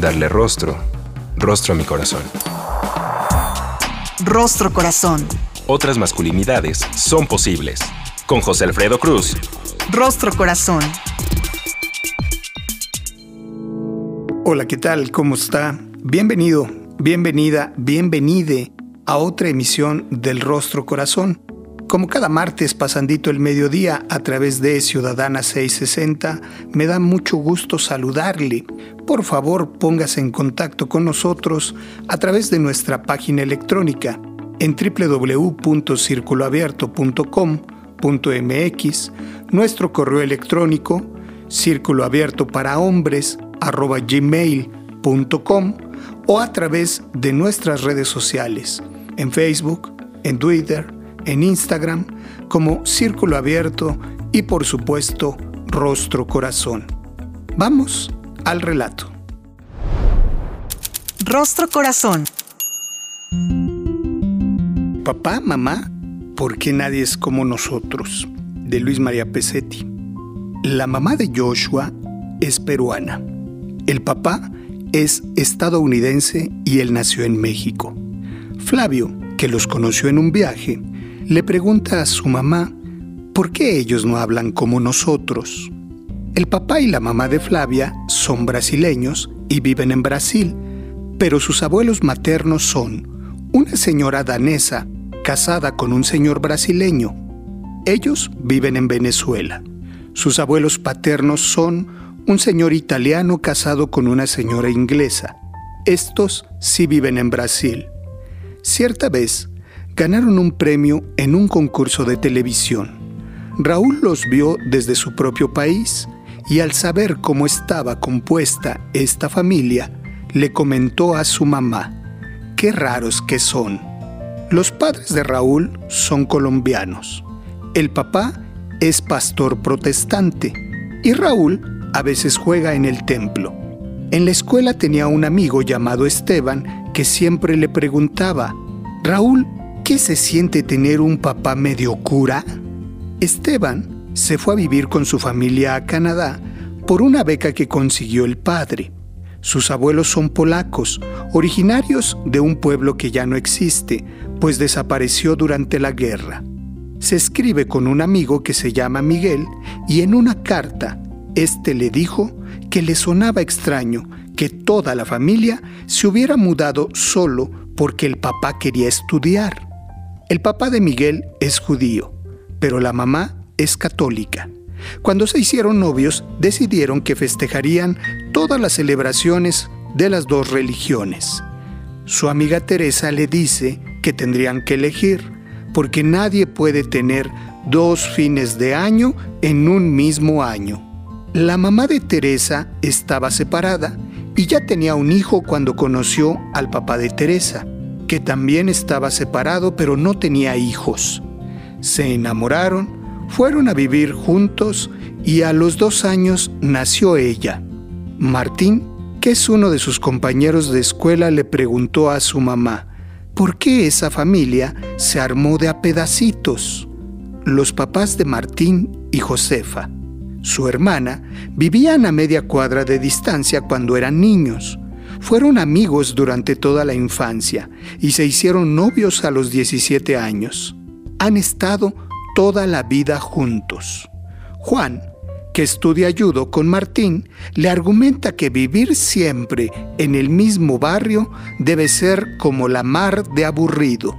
darle rostro, rostro a mi corazón. Rostro Corazón. Otras masculinidades son posibles. Con José Alfredo Cruz. Rostro Corazón. Hola, ¿qué tal? ¿Cómo está? Bienvenido, bienvenida, bienvenide a otra emisión del Rostro Corazón. Como cada martes pasandito el mediodía a través de Ciudadana 660, me da mucho gusto saludarle. Por favor, póngase en contacto con nosotros a través de nuestra página electrónica en www.circuloabierto.com.mx, nuestro correo electrónico círculoabierto para hombres gmail.com o a través de nuestras redes sociales en Facebook, en Twitter, en Instagram como Círculo Abierto y por supuesto Rostro Corazón. Vamos al relato. Rostro Corazón. Papá, mamá, ¿por qué nadie es como nosotros? De Luis María Pesetti. La mamá de Joshua es peruana. El papá es estadounidense y él nació en México. Flavio, que los conoció en un viaje, le pregunta a su mamá por qué ellos no hablan como nosotros. El papá y la mamá de Flavia son brasileños y viven en Brasil, pero sus abuelos maternos son una señora danesa casada con un señor brasileño. Ellos viven en Venezuela. Sus abuelos paternos son un señor italiano casado con una señora inglesa. Estos sí viven en Brasil. Cierta vez, ganaron un premio en un concurso de televisión. Raúl los vio desde su propio país y al saber cómo estaba compuesta esta familia, le comentó a su mamá, qué raros que son. Los padres de Raúl son colombianos. El papá es pastor protestante y Raúl a veces juega en el templo. En la escuela tenía un amigo llamado Esteban que siempre le preguntaba, Raúl, qué se siente tener un papá medio cura? Esteban se fue a vivir con su familia a Canadá por una beca que consiguió el padre. Sus abuelos son polacos, originarios de un pueblo que ya no existe, pues desapareció durante la guerra. Se escribe con un amigo que se llama Miguel y en una carta, este le dijo que le sonaba extraño que toda la familia se hubiera mudado solo porque el papá quería estudiar. El papá de Miguel es judío, pero la mamá es católica. Cuando se hicieron novios, decidieron que festejarían todas las celebraciones de las dos religiones. Su amiga Teresa le dice que tendrían que elegir, porque nadie puede tener dos fines de año en un mismo año. La mamá de Teresa estaba separada y ya tenía un hijo cuando conoció al papá de Teresa que también estaba separado pero no tenía hijos. Se enamoraron, fueron a vivir juntos y a los dos años nació ella. Martín, que es uno de sus compañeros de escuela, le preguntó a su mamá, ¿por qué esa familia se armó de a pedacitos? Los papás de Martín y Josefa, su hermana, vivían a media cuadra de distancia cuando eran niños. Fueron amigos durante toda la infancia y se hicieron novios a los 17 años. Han estado toda la vida juntos. Juan, que estudia judo con Martín, le argumenta que vivir siempre en el mismo barrio debe ser como la mar de aburrido.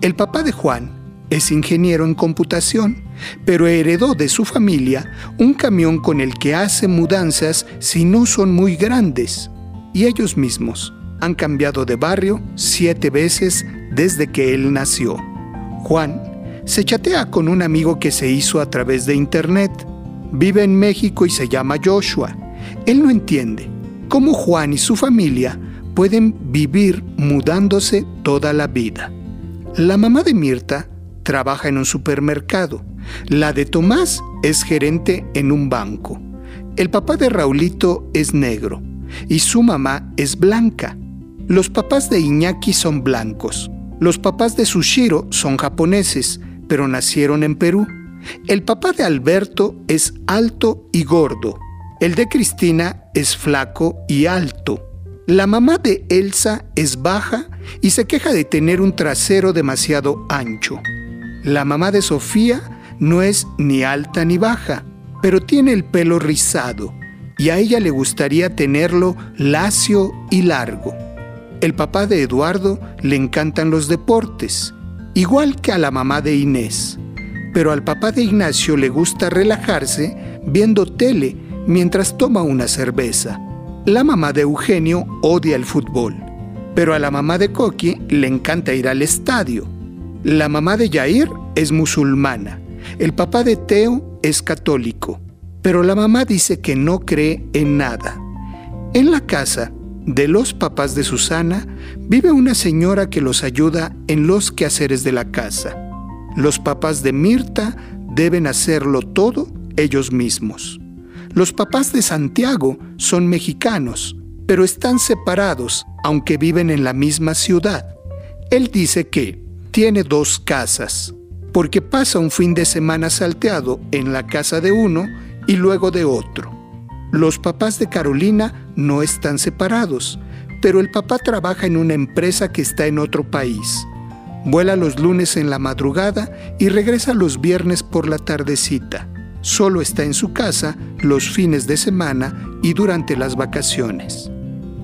El papá de Juan es ingeniero en computación, pero heredó de su familia un camión con el que hace mudanzas si no son muy grandes y ellos mismos han cambiado de barrio siete veces desde que él nació. Juan se chatea con un amigo que se hizo a través de internet. Vive en México y se llama Joshua. Él no entiende cómo Juan y su familia pueden vivir mudándose toda la vida. La mamá de Mirta trabaja en un supermercado. La de Tomás es gerente en un banco. El papá de Raulito es negro y su mamá es blanca. Los papás de Iñaki son blancos. Los papás de Sushiro son japoneses, pero nacieron en Perú. El papá de Alberto es alto y gordo. El de Cristina es flaco y alto. La mamá de Elsa es baja y se queja de tener un trasero demasiado ancho. La mamá de Sofía no es ni alta ni baja, pero tiene el pelo rizado y a ella le gustaría tenerlo lacio y largo. El papá de Eduardo le encantan los deportes, igual que a la mamá de Inés, pero al papá de Ignacio le gusta relajarse viendo tele mientras toma una cerveza. La mamá de Eugenio odia el fútbol, pero a la mamá de Coqui le encanta ir al estadio. La mamá de Jair es musulmana, el papá de Teo es católico, pero la mamá dice que no cree en nada. En la casa de los papás de Susana vive una señora que los ayuda en los quehaceres de la casa. Los papás de Mirta deben hacerlo todo ellos mismos. Los papás de Santiago son mexicanos, pero están separados aunque viven en la misma ciudad. Él dice que tiene dos casas, porque pasa un fin de semana salteado en la casa de uno y luego de otro. Los papás de Carolina no están separados, pero el papá trabaja en una empresa que está en otro país. Vuela los lunes en la madrugada y regresa los viernes por la tardecita. Solo está en su casa los fines de semana y durante las vacaciones.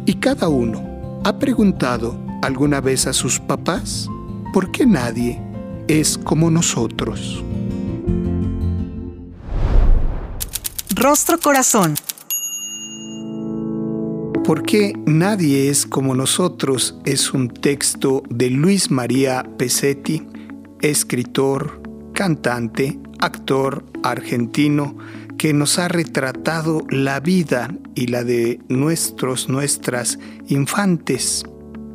¿Y cada uno ha preguntado alguna vez a sus papás por qué nadie es como nosotros? Rostro Corazón. ¿Por qué nadie es como nosotros? Es un texto de Luis María Pesetti, escritor, cantante, actor argentino que nos ha retratado la vida y la de nuestros, nuestras infantes.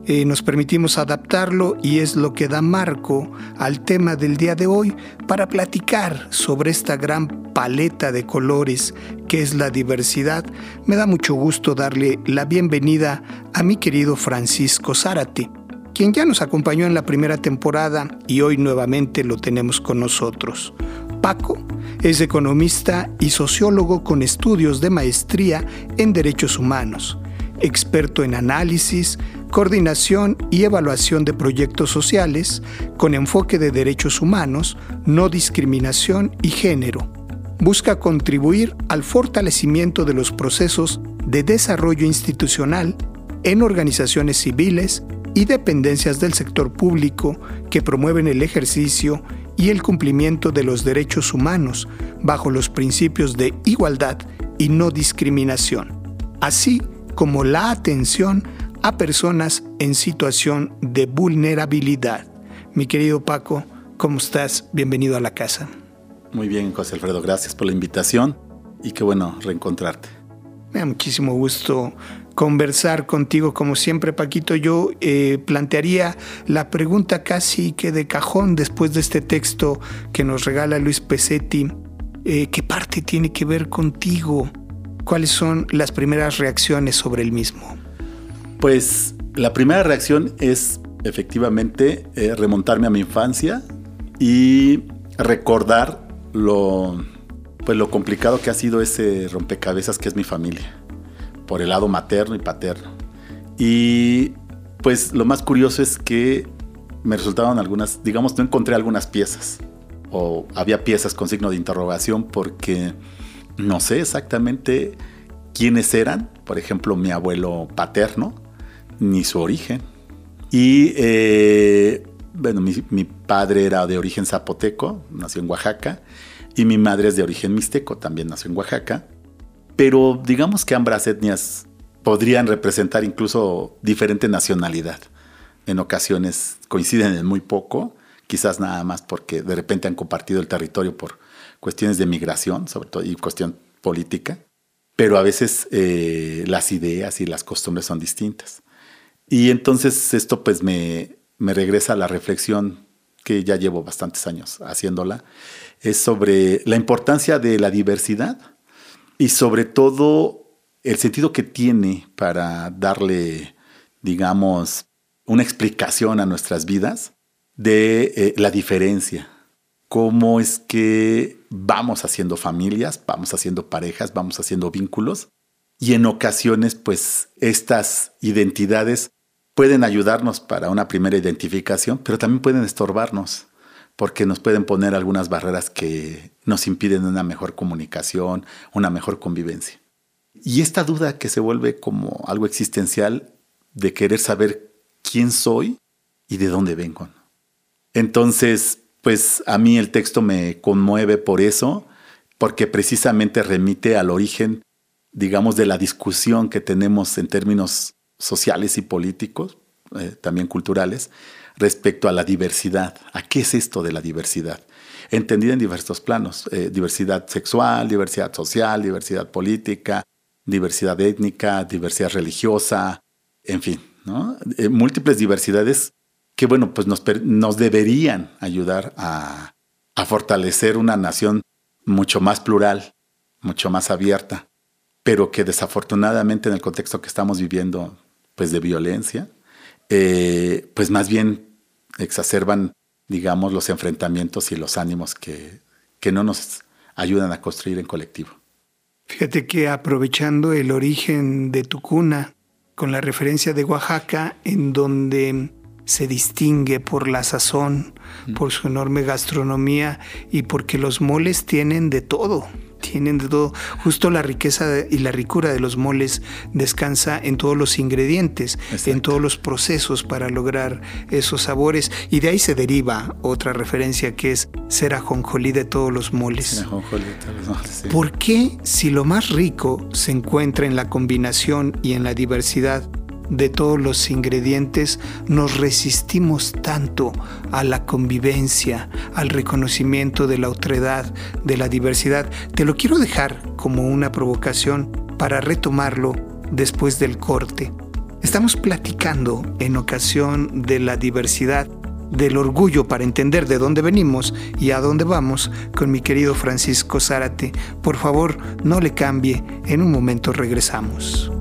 Eh, nos permitimos adaptarlo y es lo que da marco al tema del día de hoy para platicar sobre esta gran paleta de colores que es la diversidad. Me da mucho gusto darle la bienvenida a mi querido Francisco Zárate, quien ya nos acompañó en la primera temporada y hoy nuevamente lo tenemos con nosotros. Paco es economista y sociólogo con estudios de maestría en derechos humanos, experto en análisis, coordinación y evaluación de proyectos sociales con enfoque de derechos humanos, no discriminación y género. Busca contribuir al fortalecimiento de los procesos de desarrollo institucional en organizaciones civiles y dependencias del sector público que promueven el ejercicio y el cumplimiento de los derechos humanos bajo los principios de igualdad y no discriminación, así como la atención a personas en situación de vulnerabilidad. Mi querido Paco, ¿cómo estás? Bienvenido a la casa. Muy bien, José Alfredo, gracias por la invitación y qué bueno reencontrarte. Me da muchísimo gusto conversar contigo como siempre, Paquito. Yo eh, plantearía la pregunta casi que de cajón después de este texto que nos regala Luis Pesetti. Eh, ¿Qué parte tiene que ver contigo? ¿Cuáles son las primeras reacciones sobre el mismo? Pues la primera reacción es efectivamente eh, remontarme a mi infancia y recordar lo, pues lo complicado que ha sido ese rompecabezas que es mi familia, por el lado materno y paterno. Y pues lo más curioso es que me resultaban algunas, digamos, no encontré algunas piezas o había piezas con signo de interrogación porque no sé exactamente quiénes eran, por ejemplo, mi abuelo paterno, ni su origen. Y eh, bueno, mi, padre era de origen zapoteco, nació en Oaxaca, y mi madre es de origen mixteco, también nació en Oaxaca. Pero digamos que ambas etnias podrían representar incluso diferente nacionalidad. En ocasiones coinciden en muy poco, quizás nada más porque de repente han compartido el territorio por cuestiones de migración, sobre todo, y cuestión política. Pero a veces eh, las ideas y las costumbres son distintas. Y entonces esto pues me, me regresa a la reflexión que ya llevo bastantes años haciéndola, es sobre la importancia de la diversidad y sobre todo el sentido que tiene para darle, digamos, una explicación a nuestras vidas de eh, la diferencia. Cómo es que vamos haciendo familias, vamos haciendo parejas, vamos haciendo vínculos y en ocasiones pues estas identidades pueden ayudarnos para una primera identificación, pero también pueden estorbarnos porque nos pueden poner algunas barreras que nos impiden una mejor comunicación, una mejor convivencia. Y esta duda que se vuelve como algo existencial de querer saber quién soy y de dónde vengo. Entonces, pues a mí el texto me conmueve por eso, porque precisamente remite al origen, digamos, de la discusión que tenemos en términos sociales y políticos, eh, también culturales, respecto a la diversidad. ¿A qué es esto de la diversidad? Entendida en diversos planos. Eh, diversidad sexual, diversidad social, diversidad política, diversidad étnica, diversidad religiosa, en fin, ¿no? Eh, múltiples diversidades que, bueno, pues nos, nos deberían ayudar a, a fortalecer una nación mucho más plural, mucho más abierta, pero que desafortunadamente en el contexto que estamos viviendo, pues de violencia, eh, pues más bien exacerban, digamos, los enfrentamientos y los ánimos que, que no nos ayudan a construir en colectivo. Fíjate que aprovechando el origen de tu cuna, con la referencia de Oaxaca, en donde se distingue por la sazón, mm. por su enorme gastronomía y porque los moles tienen de todo tienen de todo. Justo la riqueza y la ricura de los moles descansa en todos los ingredientes, en todos los procesos para lograr esos sabores. Y de ahí se deriva otra referencia que es ser ajonjolí de todos los moles. ¿Por qué si lo más rico se encuentra en la combinación y en la diversidad? De todos los ingredientes, nos resistimos tanto a la convivencia, al reconocimiento de la otredad, de la diversidad. Te lo quiero dejar como una provocación para retomarlo después del corte. Estamos platicando en ocasión de la diversidad, del orgullo para entender de dónde venimos y a dónde vamos con mi querido Francisco Zárate. Por favor, no le cambie, en un momento regresamos.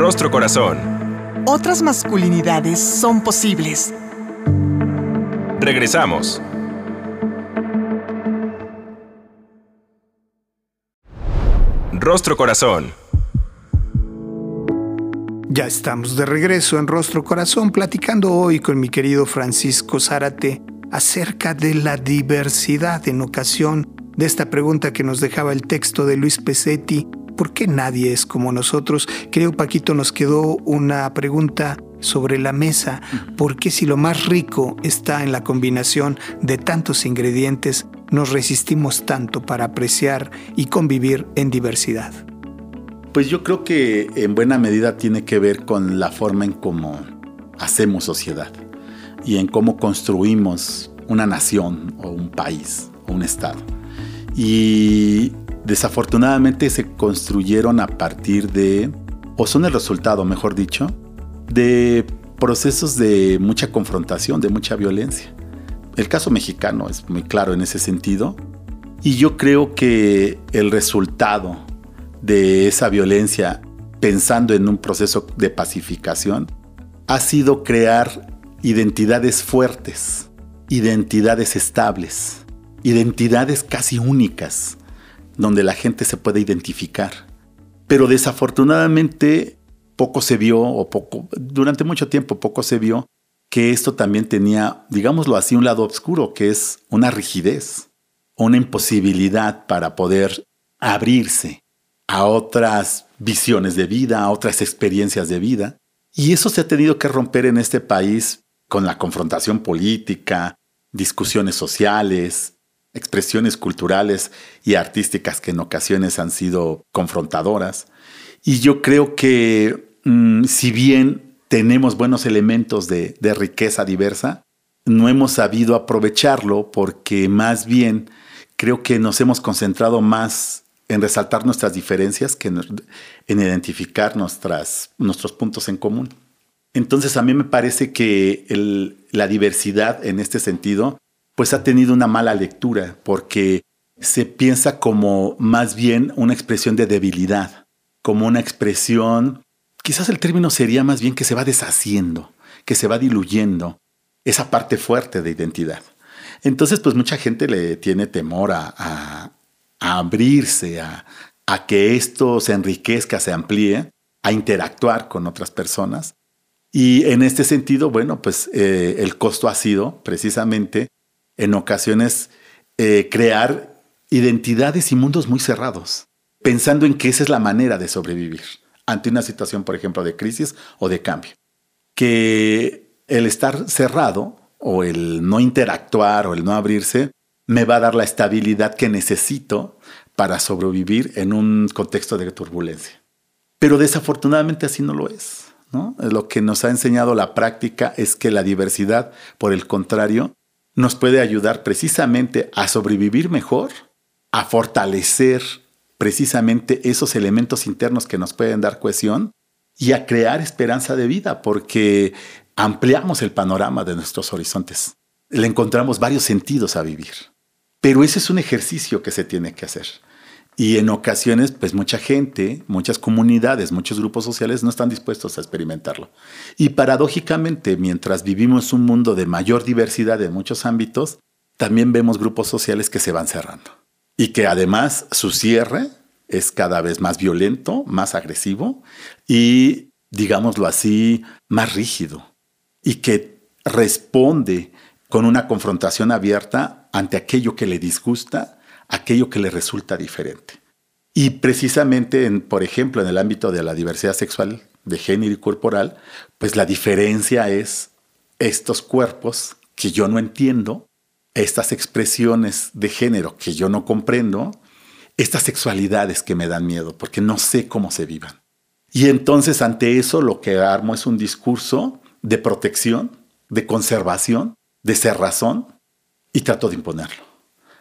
Rostro Corazón. Otras masculinidades son posibles. Regresamos. Rostro Corazón. Ya estamos de regreso en Rostro Corazón platicando hoy con mi querido Francisco Zárate acerca de la diversidad en ocasión de esta pregunta que nos dejaba el texto de Luis Pesetti ¿por qué nadie es como nosotros? Creo, Paquito, nos quedó una pregunta sobre la mesa. ¿Por qué si lo más rico está en la combinación de tantos ingredientes, nos resistimos tanto para apreciar y convivir en diversidad? Pues yo creo que en buena medida tiene que ver con la forma en cómo hacemos sociedad y en cómo construimos una nación o un país o un estado. Y desafortunadamente se construyeron a partir de, o son el resultado, mejor dicho, de procesos de mucha confrontación, de mucha violencia. El caso mexicano es muy claro en ese sentido. Y yo creo que el resultado de esa violencia, pensando en un proceso de pacificación, ha sido crear identidades fuertes, identidades estables, identidades casi únicas, donde la gente se puede identificar. Pero desafortunadamente poco se vio, o poco, durante mucho tiempo poco se vio, que esto también tenía, digámoslo así, un lado oscuro, que es una rigidez, una imposibilidad para poder abrirse a otras visiones de vida, a otras experiencias de vida. Y eso se ha tenido que romper en este país con la confrontación política, discusiones sociales, expresiones culturales y artísticas que en ocasiones han sido confrontadoras. Y yo creo que mm, si bien tenemos buenos elementos de, riqueza diversa, no hemos sabido aprovecharlo porque más bien creo que nos hemos concentrado más en resaltar nuestras diferencias que en identificar nuestros puntos en común. Entonces a mí me parece que la diversidad en este sentido pues ha tenido una mala lectura porque se piensa como más bien una expresión de debilidad, como una expresión, quizás el término sería más bien que se va deshaciendo, que se va diluyendo esa parte fuerte de identidad. Entonces, pues mucha gente le tiene temor a, abrirse, a, que esto se enriquezca, se amplíe, a interactuar con otras personas. Y en este sentido, bueno, pues eh, el costo ha sido precisamente en ocasiones eh, crear identidades y mundos muy cerrados, pensando en que esa es la manera de sobrevivir ante una situación, por ejemplo, de crisis o de cambio. Que el estar cerrado o el no interactuar o el no abrirse me va a dar la estabilidad que necesito para sobrevivir en un contexto de turbulencia. Pero desafortunadamente así no lo es. Lo que nos ha enseñado la práctica es que la diversidad, por el contrario, nos puede ayudar precisamente a sobrevivir mejor, a fortalecer precisamente esos elementos internos que nos pueden dar cohesión y a crear esperanza de vida, porque ampliamos el panorama de nuestros horizontes. Le encontramos varios sentidos a vivir. Pero ese es un ejercicio que se tiene que hacer. Y en ocasiones, pues mucha gente, muchas comunidades, muchos grupos sociales no están dispuestos a experimentarlo. Y paradójicamente, mientras vivimos un mundo de mayor diversidad en muchos ámbitos, también vemos grupos sociales que se van cerrando. Y que además su cierre es cada vez más violento, más agresivo y, digámoslo así, más rígido y que responde con una confrontación abierta ante aquello que le disgusta, aquello que le resulta diferente. Y precisamente, en, por ejemplo, en el ámbito de la diversidad sexual, de género y corporal, pues la diferencia es estos cuerpos que yo no entiendo, estas expresiones de género que yo no comprendo, estas sexualidades que me dan miedo, porque no sé cómo se vivan. Y entonces ante eso lo que armo es un discurso de protección, de conservación, de cerrazón, y trato de imponerlo,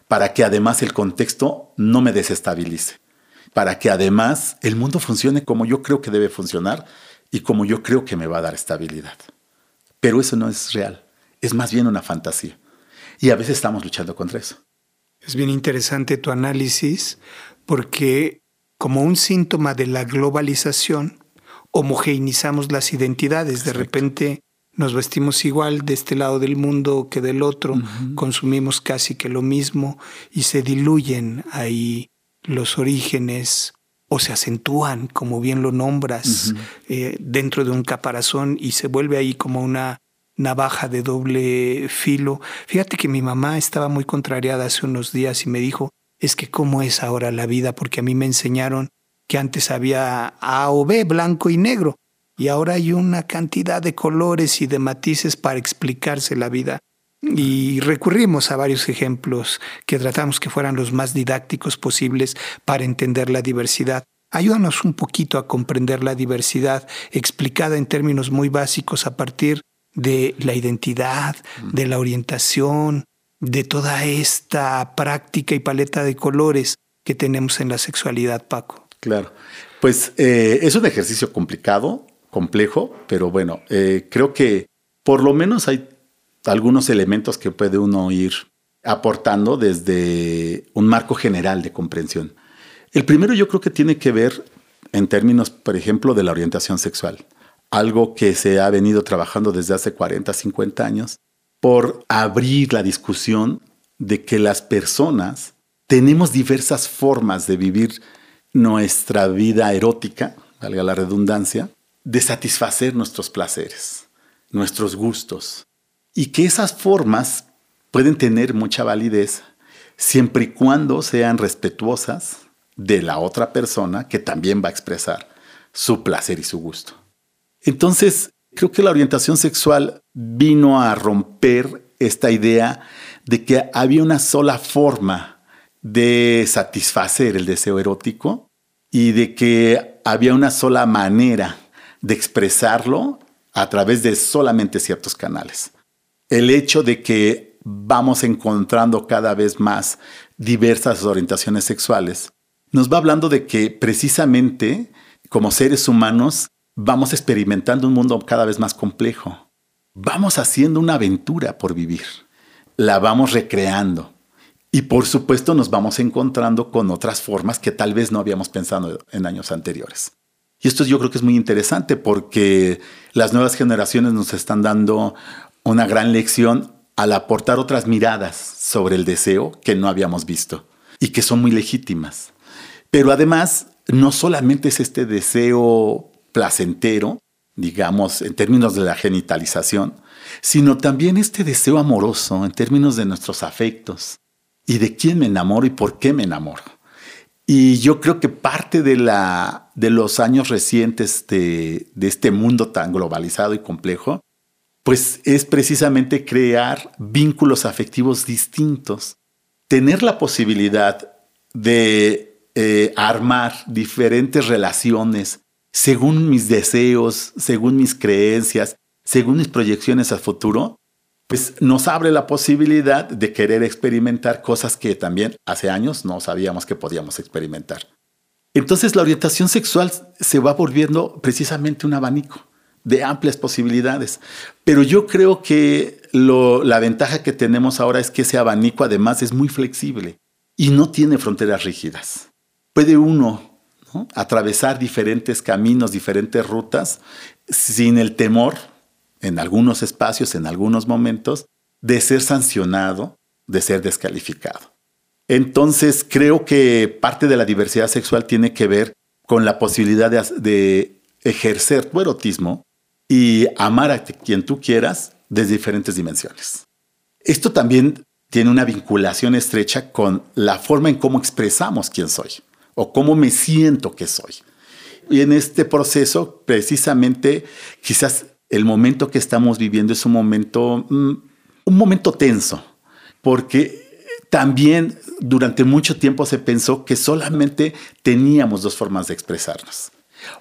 para que además el contexto no me desestabilice, para que además el mundo funcione como yo creo que debe funcionar y como yo creo que me va a dar estabilidad. Pero eso no es real, es más bien una fantasía. Y a veces estamos luchando contra eso. Es bien interesante tu análisis porque como un síntoma de la globalización, homogeneizamos las identidades. De repente nos vestimos igual de este lado del mundo que del otro, consumimos casi que lo mismo y se diluyen ahí los orígenes o se acentúan, como bien lo nombras, eh, dentro de un caparazón y se vuelve ahí como una navaja de doble filo. Fíjate que mi mamá estaba muy contrariada hace unos días y me dijo, es que cómo es ahora la vida, porque a mí me enseñaron que antes había A o B, blanco y negro, y ahora hay una cantidad de colores y de matices para explicarse la vida. Y recurrimos a varios ejemplos que tratamos que fueran los más didácticos posibles para entender la diversidad. Ayúdanos un poquito a comprender la diversidad explicada en términos muy básicos a partir de la identidad, de la orientación, de toda esta práctica y paleta de colores que tenemos en la sexualidad, Paco. Claro. Pues eh, es un ejercicio complicado, complejo, pero bueno, eh, creo que por lo menos hay algunos elementos que puede uno ir aportando desde un marco general de comprensión. El primero yo creo que tiene que ver en términos, por ejemplo, de la orientación sexual, algo que se ha venido trabajando desde hace 40, 50 años, por abrir la discusión de que las personas tenemos diversas formas de vivir nuestra vida erótica, valga la redundancia, de satisfacer nuestros placeres, nuestros gustos, y que esas formas pueden tener mucha validez siempre y cuando sean respetuosas de la otra persona que también va a expresar su placer y su gusto. Entonces, creo que la orientación sexual vino a romper esta idea de que había una sola forma de satisfacer el deseo erótico y de que había una sola manera de expresarlo a través de solamente ciertos canales. El hecho de que vamos encontrando cada vez más diversas orientaciones sexuales nos va hablando de que precisamente como seres humanos vamos experimentando un mundo cada vez más complejo. Vamos haciendo una aventura por vivir. La vamos recreando. Y por supuesto nos vamos encontrando con otras formas que tal vez no habíamos pensado en años anteriores. Y esto yo creo que es muy interesante porque las nuevas generaciones nos están dando una gran lección al aportar otras miradas sobre el deseo que no habíamos visto y que son muy legítimas. Pero además, no solamente es este deseo placentero, digamos, en términos de la genitalización, sino también este deseo amoroso en términos de nuestros afectos y de quién me enamoro y por qué me enamoro. Y yo creo que parte de, la, de los años recientes de, este mundo tan globalizado y complejo, pues es precisamente crear vínculos afectivos distintos, tener la posibilidad de eh, armar diferentes relaciones según mis deseos, según mis creencias, según mis proyecciones al futuro, pues nos abre la posibilidad de querer experimentar cosas que también hace años no sabíamos que podíamos experimentar. Entonces la orientación sexual se va volviendo precisamente un abanico de amplias posibilidades. Pero yo creo que la ventaja que tenemos ahora es que ese abanico además es muy flexible y no tiene fronteras rígidas puede uno atravesar diferentes caminos, diferentes rutas, sin el temor, en algunos espacios, en algunos momentos, de ser sancionado, de ser descalificado. Entonces, creo que parte de la diversidad sexual tiene que ver con la posibilidad de, ejercer tu erotismo y amar a quien tú quieras desde diferentes dimensiones. Esto también tiene una vinculación estrecha con la forma en cómo expresamos quién soy o cómo me siento que soy. Y en este proceso, precisamente, quizás el momento que estamos viviendo es un momento, mm, un momento tenso, porque también durante mucho tiempo se pensó que solamente teníamos dos formas de expresarnos.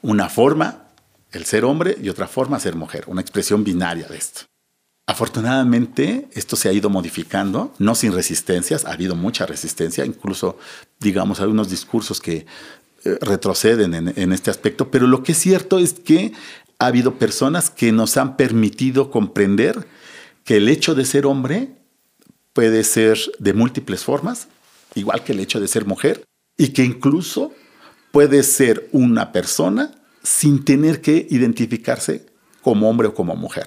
Una forma, el ser hombre, y otra forma, ser mujer, una expresión binaria de esto. Afortunadamente, esto se ha ido modificando, no sin resistencias, ha habido mucha resistencia, incluso, digamos, hay unos discursos que eh, retroceden en, en este aspecto, pero lo que es cierto es que ha habido personas que nos han permitido comprender que el hecho de ser hombre puede ser de múltiples formas, igual que el hecho de ser mujer, y que incluso puede ser una persona sin tener que identificarse como hombre o como mujer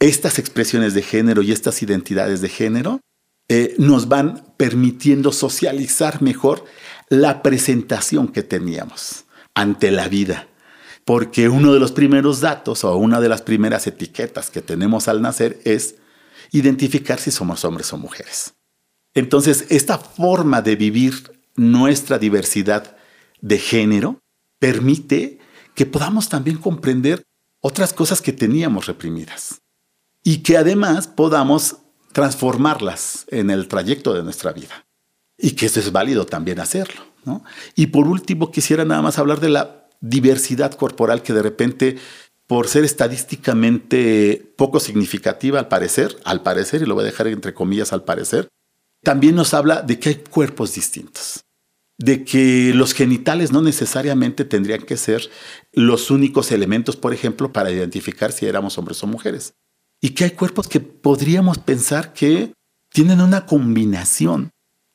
estas expresiones de género y estas identidades de género eh, nos van permitiendo socializar mejor la presentación que teníamos ante la vida. Porque uno de los primeros datos o una de las primeras etiquetas que tenemos al nacer es identificar si somos hombres o mujeres. Entonces, esta forma de vivir nuestra diversidad de género permite que podamos también comprender otras cosas que teníamos reprimidas y que además podamos transformarlas en el trayecto de nuestra vida. Y que eso es válido también hacerlo. Y por último, quisiera nada más hablar de la diversidad corporal que de repente, por ser estadísticamente poco significativa al parecer, al parecer, y lo voy a dejar entre comillas al parecer, también nos habla de que hay cuerpos distintos de que los genitales no necesariamente tendrían que ser los únicos elementos, por ejemplo, para identificar si éramos hombres o mujeres y que hay cuerpos que podríamos pensar que tienen una combinación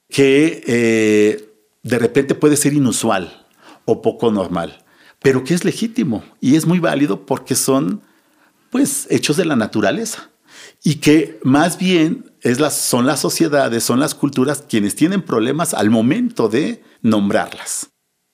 que eh, de repente puede ser inusual o poco normal, pero que es legítimo y es muy válido porque son pues hechos de la naturaleza y que más bien es las, son las sociedades, son las culturas quienes tienen problemas al momento de nombrarlas.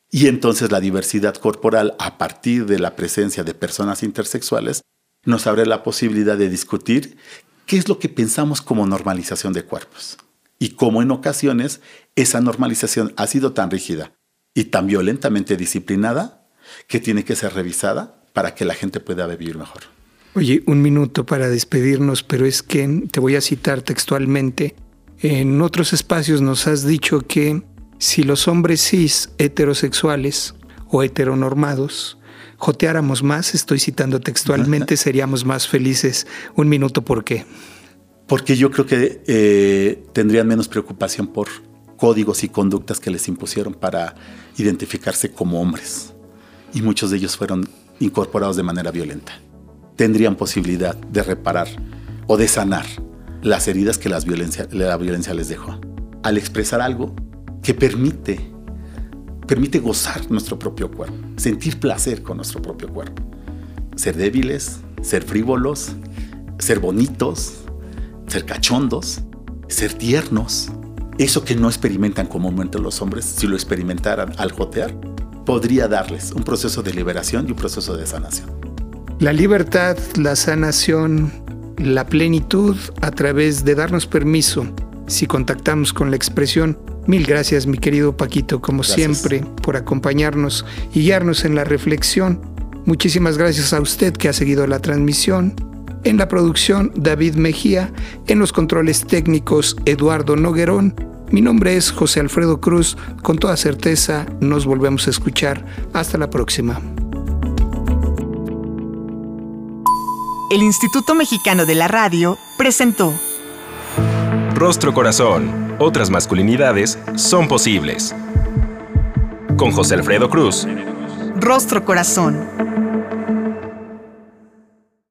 Y entonces la diversidad corporal a partir de la presencia de personas intersexuales nos abre la posibilidad de discutir qué es lo que pensamos como normalización de cuerpos y cómo en ocasiones esa normalización ha sido tan rígida y tan violentamente disciplinada que tiene que ser revisada para que la gente pueda vivir mejor. Oye, un minuto para despedirnos, pero es que te voy a citar textualmente. En otros espacios nos has dicho que si los hombres cis heterosexuales o heteronormados joteáramos más, estoy citando textualmente, seríamos más felices. Un minuto, ¿por qué? Porque yo creo que eh, tendrían menos preocupación por códigos y conductas que les impusieron para identificarse como hombres. Y muchos de ellos fueron incorporados de manera violenta. Tendrían posibilidad de reparar o de sanar las heridas que las violencia, la violencia les dejó. Al expresar algo que permite, permite gozar nuestro propio cuerpo, sentir placer con nuestro propio cuerpo. Ser débiles, ser frívolos, ser bonitos, ser cachondos, ser tiernos. Eso que no experimentan comúnmente los hombres, si lo experimentaran al jotear, podría darles un proceso de liberación y un proceso de sanación. La libertad, la sanación, la plenitud a través de darnos permiso si contactamos con la expresión. Mil gracias, mi querido Paquito, como siempre, por acompañarnos y guiarnos en la reflexión. Muchísimas gracias a usted que ha seguido la transmisión. En la producción, David Mejía. En los controles técnicos, Eduardo Noguerón. Mi nombre es José Alfredo Cruz. Con toda certeza, nos volvemos a escuchar. Hasta la próxima. El Instituto Mexicano de la Radio presentó Rostro Corazón. Otras masculinidades son posibles. Con José Alfredo Cruz. Rostro Corazón.